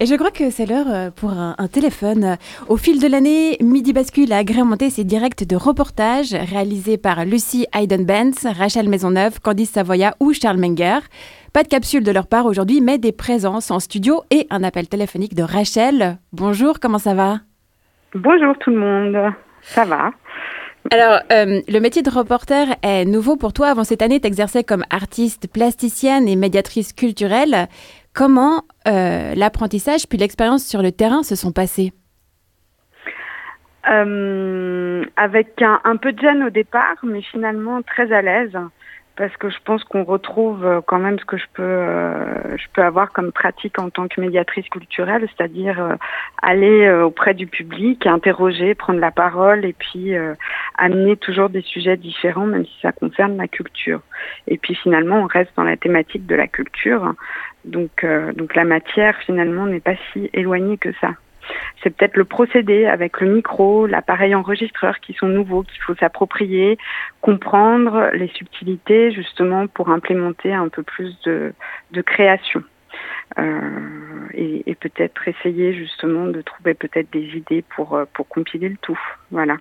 Et je crois que c'est l'heure euh, pour un, téléphone. Au fil de l'année, Midi Bascule a agrémenté ses directs de reportage réalisés par Lucie Hayden-Benz, Rachel Maisonneuve, Candice Savoya ou Charles Menger. Pas de capsule de leur part aujourd'hui, mais des présences en studio et un appel téléphonique de Rachel. Bonjour, comment ça va? Bonjour tout le monde, ça va? Alors, euh, le métier de reporter est nouveau pour toi. Avant cette année, tu exerçais comme artiste plasticienne et médiatrice culturelle. Comment euh, l'apprentissage puis l'expérience sur le terrain se sont passés euh, Avec un, un, peu de gêne au départ, mais finalement très à l'aise parce que je pense qu'on retrouve euh, quand même ce que je peux, euh, je peux avoir comme pratique en tant que médiatrice culturelle, c'est-à-dire euh, aller auprès du public, interroger, prendre la parole et puis amener toujours des sujets différents, même si ça concerne la culture. Et puis finalement, on reste dans la thématique de la culture, donc donc la matière finalement n'est pas si éloignée que ça c'est peut-être le procédé avec le micro, l'appareil enregistreur qui sont nouveaux, qu'il faut s'approprier, comprendre les subtilités justement pour implémenter un peu plus de, création. Euh, et, peut-être essayer justement de trouver peut-être des idées pour, pour compiler le tout. Voilà.